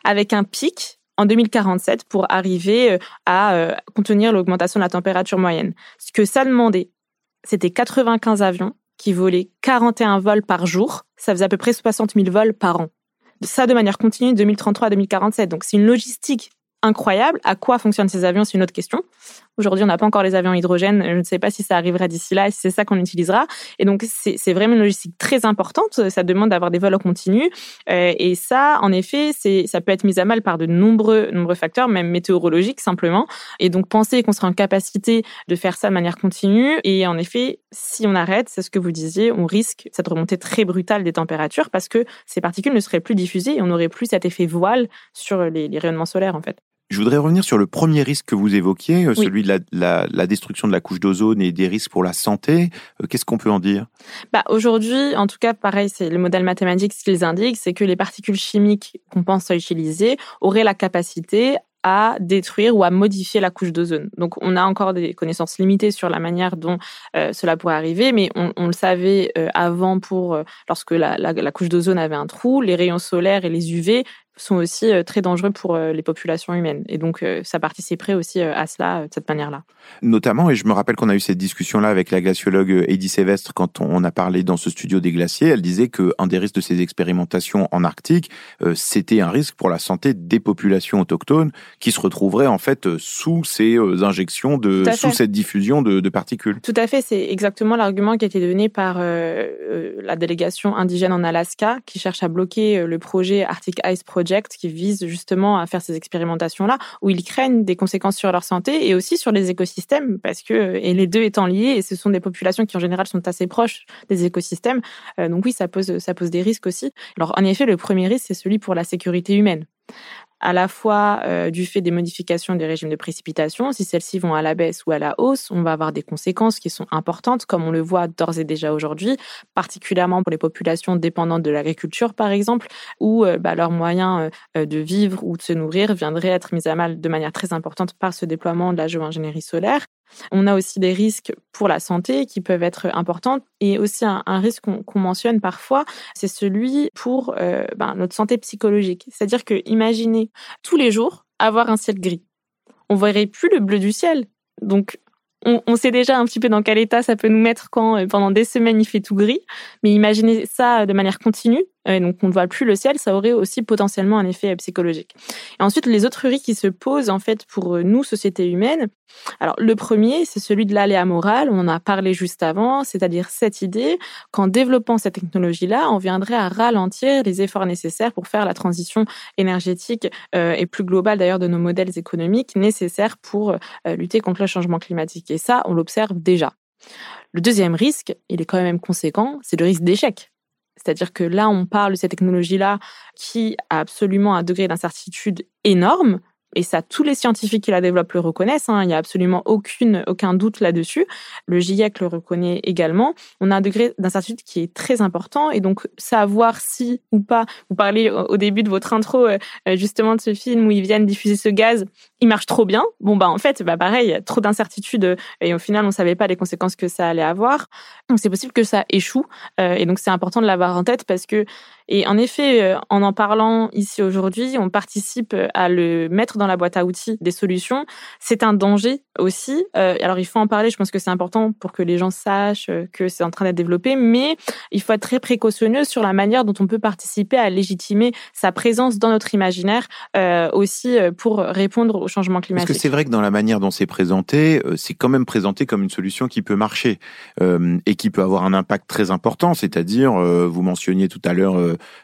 avec un pic en 2047 pour arriver euh, à contenir l'augmentation de la température moyenne. Ce que ça demandait, c'était 95 avions qui volait 41 vols par jour. Ça faisait à peu près 60 000 vols par an. Ça de manière continue de 2033 à 2047. Donc c'est une logistique incroyable. À quoi fonctionnent ces avions C'est une autre question. Aujourd'hui, on n'a pas encore les avions hydrogène. Je ne sais pas si ça arrivera d'ici là et si c'est ça qu'on utilisera. Et donc, c'est vraiment une logistique très importante. Ça demande d'avoir des vols en continu. Euh, et ça, en effet, ça peut être mis à mal par de nombreux, nombreux facteurs, même météorologiques simplement. Et donc, penser qu'on sera en capacité de faire ça de manière continue. Et en effet, si on arrête, c'est ce que vous disiez, on risque cette remontée très brutale des températures parce que ces particules ne seraient plus diffusées et on n'aurait plus cet effet voile sur les rayonnements solaires, en fait. Je voudrais revenir sur le premier risque que vous évoquiez, euh, celui de la, destruction de la couche d'ozone et des risques pour la santé. Euh, qu'est-ce qu'on peut en dire? Bah, Aujourd'hui, en tout cas, pareil, c'est le modèle mathématique ce qu'ils indiquent, c'est que les particules chimiques qu'on pense à utiliser auraient la capacité à détruire ou à modifier la couche d'ozone. Donc on a encore des connaissances limitées sur la manière dont euh, cela pourrait arriver, mais on, le savait avant pour lorsque la, la couche d'ozone avait un trou, les rayons solaires et les UV sont aussi euh, très dangereux pour euh, les populations humaines. Et donc, euh, ça participerait aussi à cela de cette manière-là. Notamment, et je me rappelle qu'on a eu cette discussion-là avec la glaciologue Eddie Sévestre quand on a parlé dans ce studio des glaciers. Elle disait qu'un des risques de ces expérimentations en Arctique, c'était un risque pour la santé des populations autochtones qui se retrouveraient en fait sous ces injections, de, sous cette diffusion de, de, particules. Tout à fait, c'est exactement l'argument qui a été donné par la délégation indigène en Alaska qui cherche à bloquer le projet Arctic Ice Project qui vise justement à faire ces expérimentations-là, où ils craignent des conséquences sur leur santé et aussi sur les écosystèmes, parce que, et les deux étant liés, et ce sont des populations qui en général sont assez proches des écosystèmes, euh, donc oui, ça pose, ça pose des risques aussi. Alors en effet, le premier risque, c'est celui pour la sécurité humaine à la fois euh, du fait des modifications des régimes de précipitation. Si celles-ci vont à la baisse ou à la hausse, on va avoir des conséquences qui sont importantes, comme on le voit d'ores et déjà aujourd'hui, particulièrement pour les populations dépendantes de l'agriculture, par exemple, où euh, bah, leurs moyens euh, de vivre ou de se nourrir viendraient être mis à mal de manière très importante par ce déploiement de la géoingénierie solaire. On a aussi des risques pour la santé qui peuvent être importants et aussi un, risque qu'on mentionne parfois, c'est celui pour euh, ben, notre santé psychologique. C'est-à-dire que imaginez tous les jours avoir un ciel gris. on verrait plus le bleu du ciel. Donc, on, sait déjà un petit peu dans quel état ça peut nous mettre quand euh, pendant des semaines il fait tout gris. Mais imaginez ça de manière continue, euh, donc on ne voit plus le ciel, ça aurait aussi potentiellement un effet psychologique. Et ensuite, les autres risques qui se posent en fait pour euh, nous, société humaine. Alors le premier, c'est celui de l'aléa moral. On en a parlé juste avant, c'est-à-dire cette idée qu'en développant cette technologie-là, on viendrait à ralentir les efforts nécessaires pour faire la transition énergétique et plus globale d'ailleurs de nos modèles économiques nécessaires pour lutter contre le changement climatique. Et ça, on l'observe déjà. Le deuxième risque, il est quand même conséquent, c'est le risque d'échec. C'est-à-dire que là, on parle de cette technologie-là qui a absolument un degré d'incertitude énorme, et ça, tous les scientifiques qui la développent le reconnaissent. Hein, il n'y a absolument aucune, aucun doute là-dessus. Le GIEC le reconnaît également. On a un degré d'incertitude qui est très important. Et donc, savoir si ou pas, vous parlez au début de votre intro euh, euh, justement de ce film où ils viennent diffuser ce gaz, il marche trop bien. Bon, bah en fait, bah pareil, trop d'incertitudes euh, et au final, on ne savait pas les conséquences que ça allait avoir. Donc, c'est possible que ça échoue. et donc, c'est important de l'avoir en tête parce que et en effet, euh, en en parlant ici aujourd'hui, on participe à le mettre dans la boîte à outils des solutions. C'est un danger aussi. Euh, alors, il faut en parler. Je pense que c'est important pour que les gens sachent euh, que c'est en train d'être développé, mais il faut être très précautionneux sur la manière dont on peut participer à légitimer sa présence dans notre imaginaire aussi pour répondre au changement climatique. Parce que c'est vrai que dans la manière dont c'est présenté, c'est quand même présenté comme une solution qui peut marcher et qui peut avoir un impact très important. C'est-à-dire, vous mentionniez tout à l'heure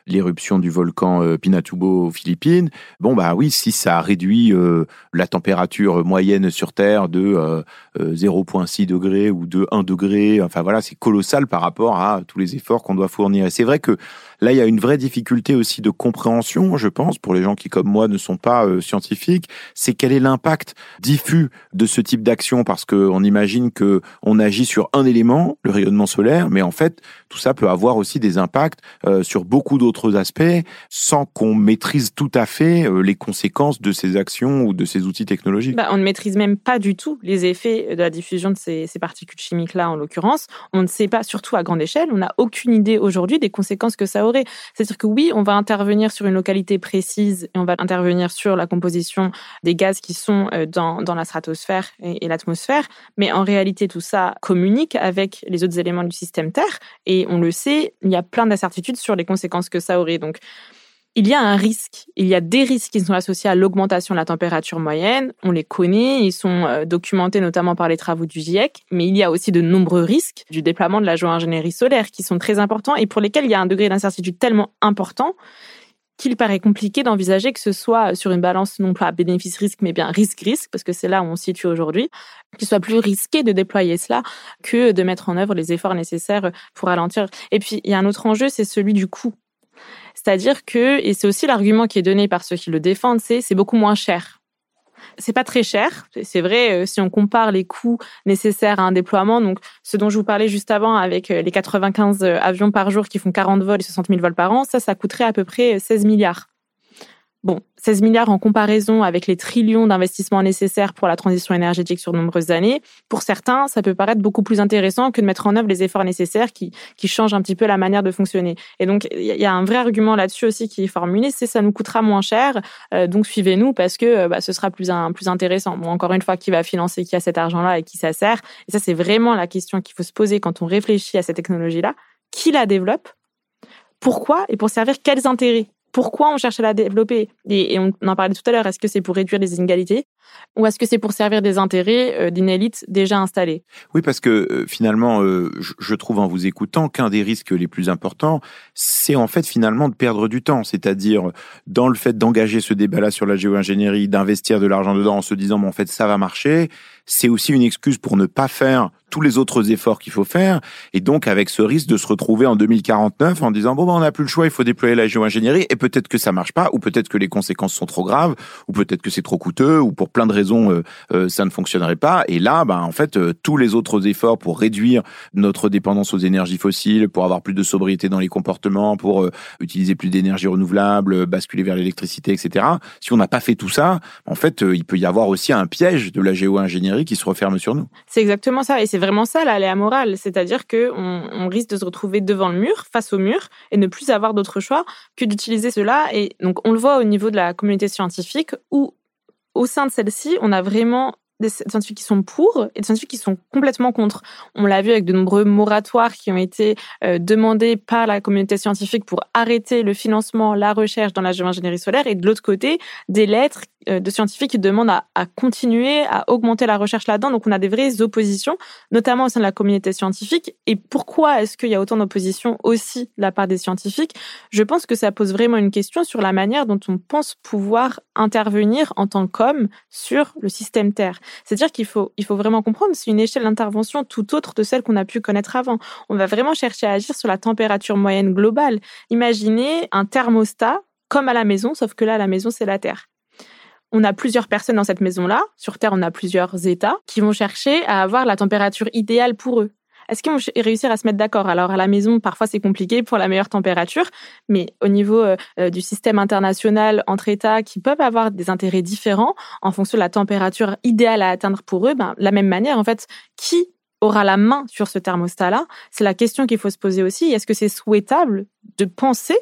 l'éruption du volcan euh, Pinatubo aux Philippines. Bon, bah oui, si ça réduit euh, la température moyenne sur Terre de 0,6 euh, degré ou de 1 degré, enfin voilà, c'est colossal par rapport à tous les efforts qu'on doit fournir. Et c'est vrai que Là, il y a une vraie difficulté aussi de compréhension, je pense, pour les gens qui, comme moi, ne sont pas scientifiques. C'est quel est l'impact diffus de ce type d'action? Parce qu'on imagine que on agit sur un élément, le rayonnement solaire, mais en fait, tout ça peut avoir aussi des impacts sur beaucoup d'autres aspects sans qu'on maîtrise tout à fait euh, les conséquences de ces actions ou de ces outils technologiques. Bah, on ne maîtrise même pas du tout les effets de la diffusion de ces, particules chimiques-là, en l'occurrence. On ne sait pas, surtout à grande échelle, on n'a aucune idée aujourd'hui des conséquences que ça C'est-à-dire que oui, on va intervenir sur une localité précise et on va intervenir sur la composition des gaz qui sont euh, dans, dans la stratosphère et, et l'atmosphère, mais en réalité, tout ça communique avec les autres éléments du système Terre et on le sait, il y a plein d'incertitudes sur les conséquences que ça aurait. Donc, il y a un risque, il y a des risques qui sont associés à l'augmentation de la température moyenne. On les connaît, ils sont euh, documentés notamment par les travaux du GIEC, mais il y a aussi de nombreux risques du déploiement de la géo-ingénierie solaire qui sont très importants et pour lesquels il y a un degré d'incertitude tellement important qu'il paraît compliqué d'envisager que ce soit sur une balance non pas bénéfice-risque, mais bien risque-risque, parce que c'est là où on se situe aujourd'hui, qu'il soit plus risqué de déployer cela que de mettre en œuvre les efforts nécessaires pour ralentir. Et puis, il y a un autre enjeu, c'est celui du coût. C'est-à-dire que, et c'est aussi l'argument qui est donné par ceux qui le défendent, c'est c'est beaucoup moins cher c'est pas très cher. C'est vrai, euh, si on compare les coûts nécessaires à un déploiement, donc ce dont je vous parlais juste avant avec euh, les 95 euh, avions par jour qui font 40 vols et 60 000 vols par an, ça, ça coûterait à peu près 16 milliards. Bon, 16 milliards en comparaison avec les trillions d'investissements nécessaires pour la transition énergétique sur de nombreuses années, pour certains, ça peut paraître beaucoup plus intéressant que de mettre en œuvre les efforts nécessaires qui, qui changent un petit peu la manière de fonctionner. Et donc, il y a un vrai argument là-dessus aussi qui est formulé, c'est ça nous coûtera moins cher, euh, donc suivez-nous parce que euh, bah, ce sera plus, un, plus intéressant. Bon, encore une fois, qui va financer, qui a cet argent-là et qui ça sert? Et ça, c'est vraiment la question qu'il faut se poser quand on réfléchit à cette technologie-là. Qui la développe? Pourquoi Et pour servir quels intérêts? Pourquoi on cherche à la développer. Et, on en parlait tout à l'heure, est-ce que c'est pour réduire les inégalités? Ou est-ce que c'est pour servir des intérêts euh, d'une élite déjà installée? Oui, parce que euh, finalement, euh, je trouve en vous écoutant qu'un des risques les plus importants, c'est en fait finalement de perdre du temps, c'est-à-dire dans le fait d'engager ce débat-là sur la géo-ingénierie, d'investir de l'argent dedans en se disant, mais en fait, ça va marcher, c'est aussi une excuse pour ne pas faire tous les autres efforts qu'il faut faire. Et donc, avec ce risque de se retrouver en 2049 en disant, bon, ben, on n'a plus le choix, il faut déployer la géo-ingénierie. Et peut-être que ça marche pas, ou peut-être que les conséquences sont trop graves, ou peut-être que c'est trop coûteux, ou pour plein de raisons, euh, euh, ça ne fonctionnerait pas. Et là, ben, en fait, euh, tous les autres efforts pour réduire notre dépendance aux énergies fossiles, pour avoir plus de sobriété dans les comportements, pour utiliser plus d'énergie renouvelable, basculer vers l'électricité, etc. Si on n'a pas fait tout ça, en fait, il peut y avoir aussi un piège de la géo-ingénierie qui se referme sur nous. C'est exactement ça. Et c'est vraiment ça, l'aléa morale. C'est-à-dire qu'on on risque de se retrouver devant le mur, face au mur, et ne plus avoir d'autre choix que d'utiliser cela. Et donc, on le voit au niveau de la communauté scientifique où au sein de celle-ci, on a vraiment des scientifiques qui sont pour et des scientifiques qui sont complètement contre. On l'a vu avec de nombreux moratoires qui ont été euh, demandés par la communauté scientifique pour arrêter le financement, la recherche dans la géoingénierie solaire et de l'autre côté, des lettres euh, de scientifiques qui demandent à, continuer, à augmenter la recherche là-dedans. Donc on a des vraies oppositions, notamment au sein de la communauté scientifique. Et pourquoi est-ce qu'il y a autant d'opposition aussi de la part des scientifiques? Je pense que ça pose vraiment une question sur la manière dont on pense pouvoir intervenir en tant qu'homme sur le système Terre. C'est-à-dire qu'il faut, vraiment comprendre, c'est une échelle d'intervention tout autre de celle qu'on a pu connaître avant. On va vraiment chercher à agir sur la température moyenne globale. Imaginez un thermostat comme à la maison, sauf que là, à la maison, c'est la Terre on a plusieurs personnes dans cette maison-là. Sur Terre, on a plusieurs États qui vont chercher à avoir la température idéale pour eux. Est-ce qu'ils vont réussir à se mettre d'accord? Alors à la maison, parfois c'est compliqué pour la meilleure température, mais au niveau euh, euh, du système international entre États qui peuvent avoir des intérêts différents en fonction de la température idéale à atteindre pour eux, ben, la même manière, en fait, qui aura la main sur ce thermostat-là? C'est la question qu'il faut se poser aussi. Est-ce que c'est souhaitable de penser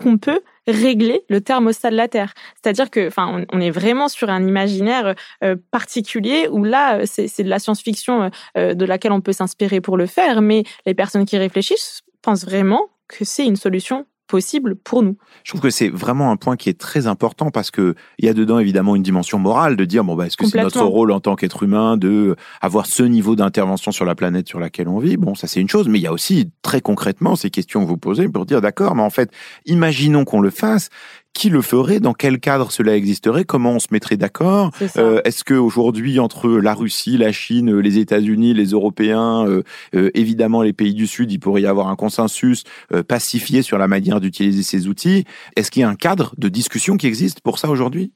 qu'on peut régler le thermostat de la Terre. C'est-à-dire que, enfin, on, est vraiment sur un imaginaire euh, particulier où là, c'est de la science-fiction euh, de laquelle on peut s'inspirer pour le faire, mais les personnes qui réfléchissent pensent vraiment que c'est une solution possible pour nous. Je trouve que c'est vraiment un point qui est très important parce que il y a dedans évidemment une dimension morale de dire bon bah est-ce que c'est notre rôle en tant qu'être humain de avoir ce niveau d'intervention sur la planète sur laquelle on vit? Bon ça c'est une chose mais il y a aussi très concrètement ces questions que vous posez pour dire d'accord mais en fait imaginons qu'on le fasse qui le ferait Dans quel cadre cela existerait Comment on se mettrait d'accord euh, Est-ce que aujourd'hui entre la Russie, la Chine, les États-Unis, les Européens, euh, euh, évidemment les pays du Sud, il pourrait y avoir un consensus pacifié sur la manière d'utiliser ces outils Est-ce qu'il y a un cadre de discussion qui existe pour ça aujourd'hui?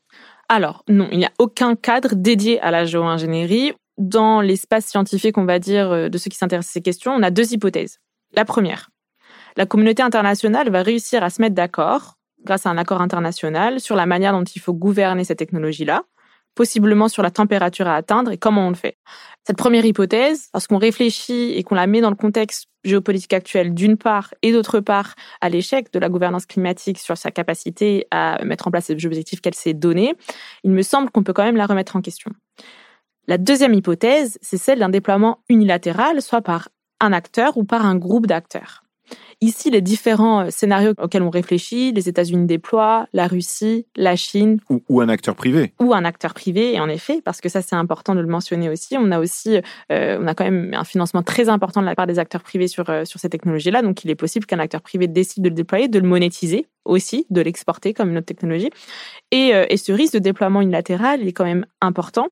Alors non, il n'y a aucun cadre dédié à la géo-ingénierie. Dans l'espace scientifique, on va dire, de ceux qui s'intéressent à ces questions, on a deux hypothèses. La première, la communauté internationale va réussir à se mettre d'accord grâce à un accord international sur la manière dont il faut gouverner cette technologie-là, possiblement sur la température à atteindre et comment on le fait. Cette première hypothèse, lorsqu'on réfléchit et qu'on la met dans le contexte géopolitique actuel d'une part et d'autre part à l'échec de la gouvernance climatique sur sa capacité à mettre en place les objectifs qu'elle s'est donnés, il me semble qu'on peut quand même la remettre en question. La deuxième hypothèse, c'est celle d'un déploiement unilatéral, soit par un acteur ou par un groupe d'acteurs. Ici, les différents euh, scénarios auxquels on réfléchit, les États-Unis déploient, la Russie, la Chine. Ou, un acteur privé. Ou un acteur privé, et en effet, parce que ça c'est important de le mentionner aussi, on a aussi, euh, on a quand même un financement très important de la part des acteurs privés sur, euh, sur ces technologies-là, donc il est possible qu'un acteur privé décide de le déployer, de le monétiser aussi, de l'exporter comme une autre technologie. Et, et ce risque de déploiement unilatéral, il est quand même important.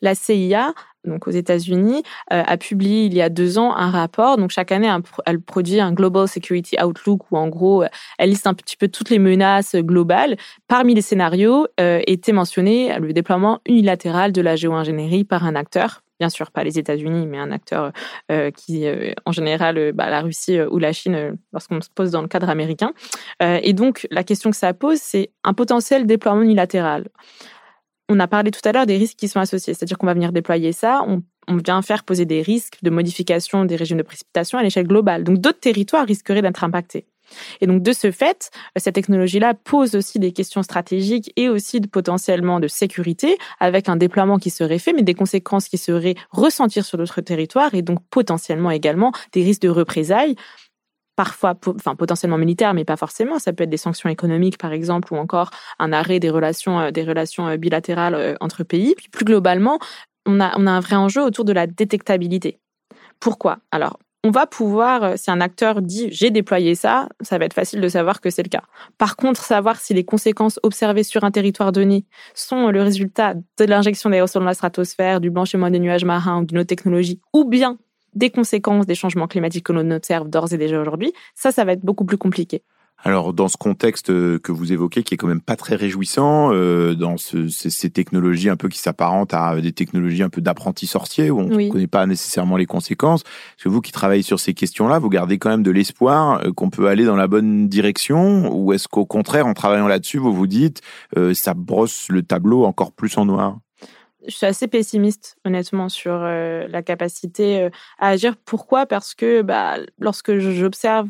La CIA donc aux États-Unis, euh, a publié il y a deux ans un rapport. Donc chaque année, elle produit un Global Security Outlook où en gros, euh, elle liste un petit peu toutes les menaces globales. Parmi les scénarios euh, était mentionné le déploiement unilatéral de la géo-ingénierie par un acteur. Bien sûr, pas les États-Unis, mais un acteur qui, en général, bah, la Russie ou la Chine, lorsqu'on se pose dans le cadre américain. et donc, la question que ça pose, c'est un potentiel déploiement unilatéral on a parlé tout à l'heure des risques qui sont associés, c'est-à-dire qu'on va venir déployer ça, on, vient faire poser des risques de modification des régimes de précipitation à l'échelle globale. Donc d'autres territoires risqueraient d'être impactés. Et donc de ce fait, cette technologie-là pose aussi des questions stratégiques et aussi de, potentiellement de sécurité, avec un déploiement qui serait fait, mais des conséquences qui seraient ressenties sur d'autres territoires et donc potentiellement également des risques de représailles parfois, enfin potentiellement militaire, mais pas forcément. Ça peut être des sanctions économiques, par exemple, ou encore un arrêt des relations, euh, euh, bilatérales euh, entre pays. Puis plus globalement, on a, on a un vrai enjeu autour de la détectabilité. Pourquoi? Alors, on va pouvoir, si un acteur dit j'ai déployé ça, ça va être facile de savoir que c'est le cas. Par contre, savoir si les conséquences observées sur un territoire donné sont le résultat de l'injection d'aérosols dans la stratosphère, du blanchiment des nuages marins ou d'une autre technologie, ou bien des conséquences des changements climatiques que l'on observe d'ores et déjà aujourd'hui, ça, ça va être beaucoup plus compliqué. Alors dans ce contexte euh, que vous évoquez, qui est quand même pas très réjouissant, euh, dans ce, ces, technologies un peu qui s'apparentent à des technologies un peu d'apprentis sorciers où on ne connaît pas nécessairement les conséquences. Est-ce que vous qui travaillez sur ces questions-là, vous gardez quand même de l'espoir euh, qu'on peut aller dans la bonne direction, ou est-ce qu'au contraire, en travaillant là-dessus, vous vous dites ça brosse le tableau encore plus en noir? Je suis assez pessimiste, honnêtement, sur euh, la capacité euh, à agir. Pourquoi? Parce que bah, lorsque j'observe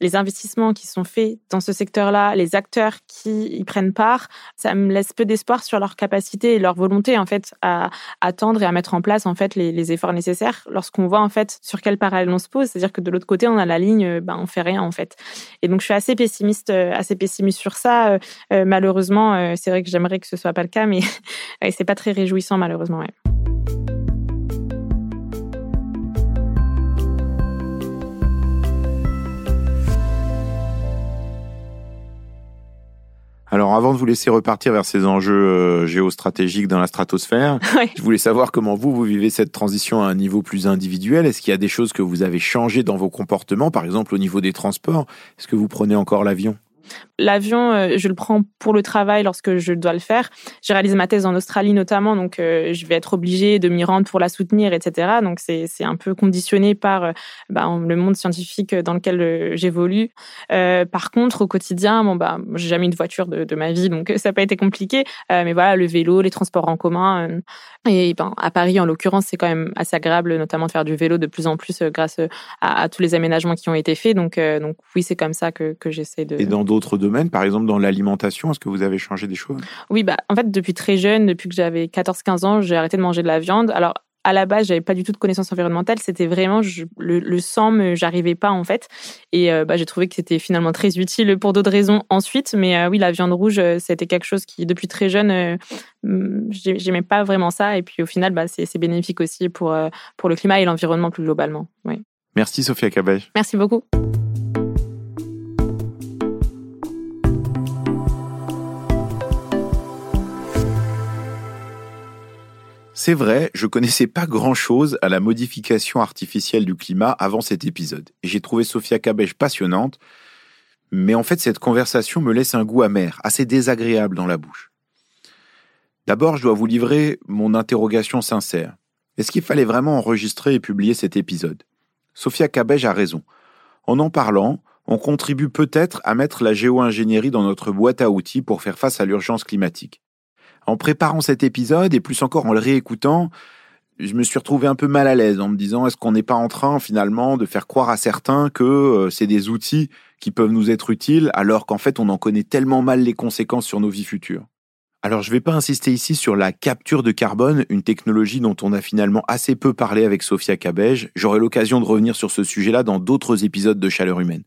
les investissements qui sont faits dans ce secteur-là, les acteurs qui y prennent part, ça me laisse peu d'espoir sur leur capacité et leur volonté en fait à attendre et à mettre en place en fait les, efforts nécessaires lorsqu'on voit en fait sur quel parallèle on se pose, c'est-à-dire que de l'autre côté on a la ligne, ben on fait rien en fait. Et donc je suis assez pessimiste, euh, assez pessimiste sur ça. Euh, euh, malheureusement, c'est vrai que j'aimerais que ce soit pas le cas, mais c'est pas très réjouissant malheureusement. Alors avant de vous laisser repartir vers ces enjeux euh, géostratégiques dans la stratosphère, je voulais savoir comment vous, vous vivez cette transition à un niveau plus individuel. Est-ce qu'il y a des choses que vous avez changées dans vos comportements, par exemple au niveau des transports? Est-ce que vous prenez encore l'avion? L'avion, euh, je le prends pour le travail lorsque je dois le faire. J'ai réalisé ma thèse en Australie notamment, donc euh, je vais être obligée de m'y rendre pour la soutenir, etc. Donc c'est un peu conditionné par euh, bah, le monde scientifique dans lequel j'évolue. par contre, au quotidien, bon bah, j'ai jamais eu de voiture de, ma vie, donc ça n'a pas été compliqué. mais voilà, le vélo, les transports en commun. et ben, à Paris, en l'occurrence, c'est quand même assez agréable, notamment de faire du vélo de plus en plus grâce à, tous les aménagements qui ont été faits. Donc, donc oui, c'est comme ça que, que j'essaie de d'autres domaines, par exemple dans l'alimentation Est-ce que vous avez changé des choses? Oui, bah, en fait, depuis très jeune, depuis que j'avais 14-15 ans, j'ai arrêté de manger de la viande. Alors, à la base, j'avais pas du tout de connaissances environnementales. C'était vraiment le, le, sang, j'arrivais pas en fait. Et euh, bah, j'ai trouvé que c'était finalement très utile pour d'autres raisons ensuite. Mais euh, oui, la viande rouge, euh, c'était quelque chose qui, depuis très jeune, mm, j'aimais pas vraiment ça. Et puis au final, bah, c'est bénéfique aussi pour, pour le climat et l'environnement plus globalement. Oui. Merci Sophia Cabej. Merci beaucoup. C'est vrai, je connaissais pas grand-chose à la modification artificielle du climat avant cet épisode. j'ai trouvé Sophia Cabej passionnante, mais en fait cette conversation me laisse un goût amer, assez désagréable dans la bouche. D'abord, je dois vous livrer mon interrogation sincère. Est-ce qu'il fallait vraiment enregistrer et publier cet épisode? Sophia Cabej a raison. En en parlant, on contribue peut-être à mettre la géo-ingénierie dans notre boîte à outils pour faire face à l'urgence climatique en préparant cet épisode et plus encore en le réécoutant, je me suis retrouvé un peu mal à l'aise en me disant est-ce qu'on n'est pas en train finalement de faire croire à certains que euh, c'est des outils qui peuvent nous être utiles alors qu'en fait on en connaît tellement mal les conséquences sur nos vies futures? Alors je ne vais pas insister ici sur la capture de carbone, une technologie dont on a finalement assez peu parlé avec Sophia Cabej. J'aurai l'occasion de revenir sur ce sujet-là dans d'autres épisodes de Chaleur humaine.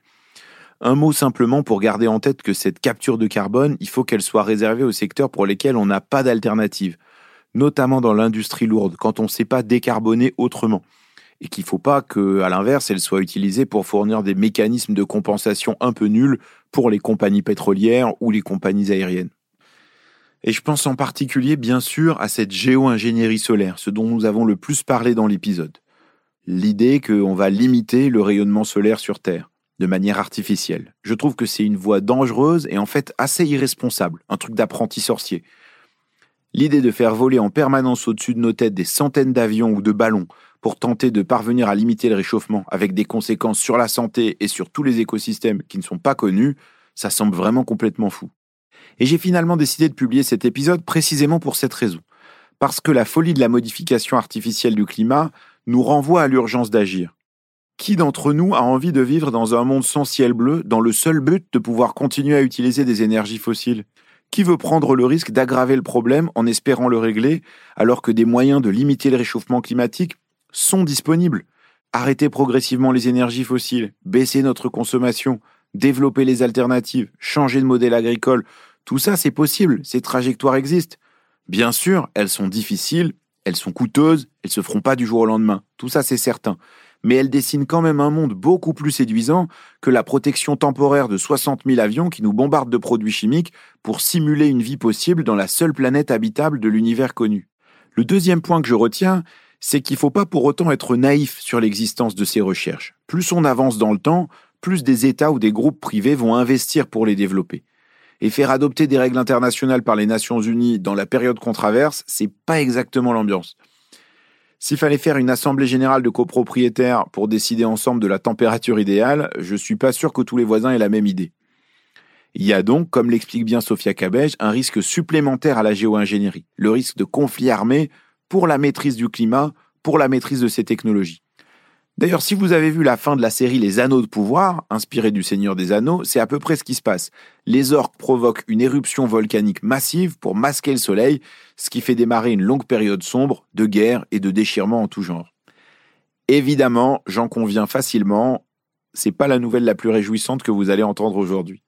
Un mot simplement pour garder en tête que cette capture de carbone, il faut qu'elle soit réservée aux secteurs pour lesquels on n'a pas d'alternative, notamment dans l'industrie lourde, quand on ne sait pas décarboner autrement. Et qu'il ne faut pas que, à l'inverse, elle soit utilisée pour fournir des mécanismes de compensation un peu nuls pour les compagnies pétrolières ou les compagnies aériennes. Et je pense en particulier, bien sûr, à cette géo-ingénierie solaire, ce dont nous avons le plus parlé dans l'épisode. L'idée qu'on va limiter le rayonnement solaire sur Terre de manière artificielle. Je trouve que c'est une voie dangereuse et en fait assez irresponsable, un truc d'apprenti sorcier. L'idée de faire voler en permanence au-dessus de nos têtes des centaines d'avions ou de ballons pour tenter de parvenir à limiter le réchauffement avec des conséquences sur la santé et sur tous les écosystèmes qui ne sont pas connus, ça semble vraiment complètement fou. Et j'ai finalement décidé de publier cet épisode précisément pour cette raison. Parce que la folie de la modification artificielle du climat nous renvoie à l'urgence d'agir. Qui d'entre nous a envie de vivre dans un monde sans ciel bleu, dans le seul but de pouvoir continuer à utiliser des énergies fossiles? Qui veut prendre le risque d'aggraver le problème en espérant le régler, alors que des moyens de limiter le réchauffement climatique sont disponibles? Arrêter progressivement les énergies fossiles, baisser notre consommation, développer les alternatives, changer de modèle agricole, tout ça c'est possible, ces trajectoires existent. Bien sûr, elles sont difficiles, elles sont coûteuses, elles se feront pas du jour au lendemain, tout ça c'est certain mais elle dessine quand même un monde beaucoup plus séduisant que la protection temporaire de 60 000 avions qui nous bombardent de produits chimiques pour simuler une vie possible dans la seule planète habitable de l'univers connu. Le deuxième point que je retiens, c'est qu'il ne faut pas pour autant être naïf sur l'existence de ces recherches. Plus on avance dans le temps, plus des États ou des groupes privés vont investir pour les développer. Et faire adopter des règles internationales par les Nations Unies dans la période qu'on traverse, c'est pas exactement l'ambiance. S'il fallait faire une assemblée générale de copropriétaires pour décider ensemble de la température idéale, je suis pas sûr que tous les voisins aient la même idée. Il y a donc, comme l'explique bien Sophia Cabej, un risque supplémentaire à la géo-ingénierie, le risque de conflit armé pour la maîtrise du climat, pour la maîtrise de ces technologies. D'ailleurs, si vous avez vu la fin de la série Les Anneaux de pouvoir, inspirée du Seigneur des Anneaux, c'est à peu près ce qui se passe. Les orques provoquent une éruption volcanique massive pour masquer le soleil, ce qui fait démarrer une longue période sombre de guerre et de déchirement en tout genre. Évidemment, j'en conviens facilement, c'est pas la nouvelle la plus réjouissante que vous allez entendre aujourd'hui.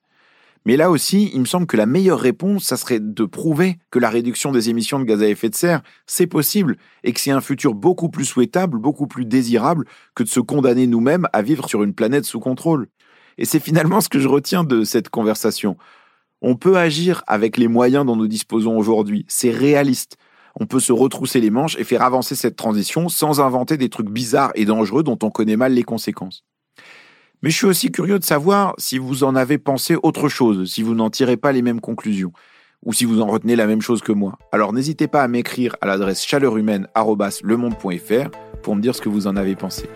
Mais là aussi, il me semble que la meilleure réponse, ça serait de prouver que la réduction des émissions de gaz à effet de serre, c'est possible et que c'est un futur beaucoup plus souhaitable, beaucoup plus désirable que de se condamner nous-mêmes à vivre sur une planète sous contrôle. Et c'est finalement ce que je retiens de cette conversation. On peut agir avec les moyens dont nous disposons aujourd'hui. C'est réaliste. On peut se retrousser les manches et faire avancer cette transition sans inventer des trucs bizarres et dangereux dont on connaît mal les conséquences. Mais je suis aussi curieux de savoir si vous en avez pensé autre chose, si vous n'en tirez pas les mêmes conclusions, ou si vous en retenez la même chose que moi. Alors n'hésitez pas à m'écrire à l'adresse chaleurhumaine.lemonde.fr pour me dire ce que vous en avez pensé.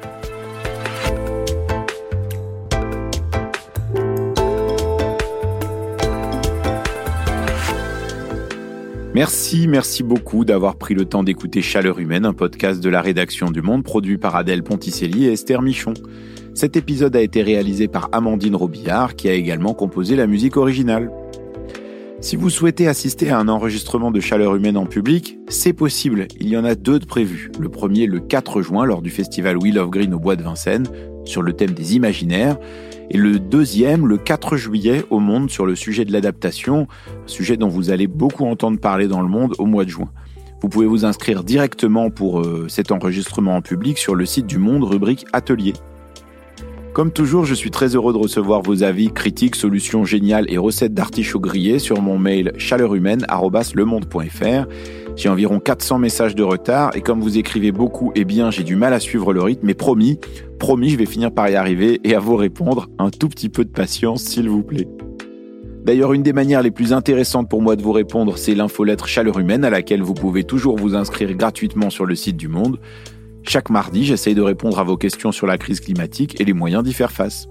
Merci, merci beaucoup d'avoir pris le temps d'écouter Chaleur Humaine, un podcast de la rédaction du Monde produit par Adèle Ponticelli et Esther Michon. Cet épisode a été réalisé par Amandine Robillard, qui a également composé la musique originale. Si vous souhaitez assister à un enregistrement de chaleur humaine en public, c'est possible. Il y en a deux de prévus. Le premier le 4 juin lors du festival Wheel of Green au Bois de Vincennes sur le thème des imaginaires et le deuxième le 4 juillet au Monde sur le sujet de l'adaptation, sujet dont vous allez beaucoup entendre parler dans le monde au mois de juin. Vous pouvez vous inscrire directement pour euh, cet enregistrement en public sur le site du Monde rubrique Atelier. Comme toujours, je suis très heureux de recevoir vos avis, critiques, solutions géniales et recettes d'artichauts grillés sur mon mail chaleurhumaine.lemonde.fr. J'ai environ 400 messages de retard et comme vous écrivez beaucoup et bien, j'ai du mal à suivre le rythme, mais promis, promis, je vais finir par y arriver et à vous répondre. Un tout petit peu de patience, s'il vous plaît. D'ailleurs, une des manières les plus intéressantes pour moi de vous répondre, c'est l'infolettre Chaleur Humaine à laquelle vous pouvez toujours vous inscrire gratuitement sur le site du Monde. Chaque mardi, j'essaye de répondre à vos questions sur la crise climatique et les moyens d'y faire face.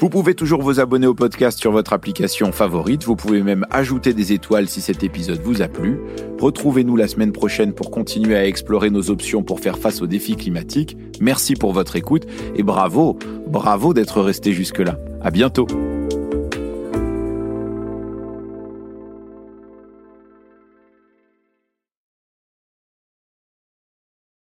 Vous pouvez toujours vous abonner au podcast sur votre application favorite. Vous pouvez même ajouter des étoiles si cet épisode vous a plu. Retrouvez-nous la semaine prochaine pour continuer à explorer nos options pour faire face aux défis climatiques. Merci pour votre écoute et bravo, bravo d'être resté jusque-là. À bientôt.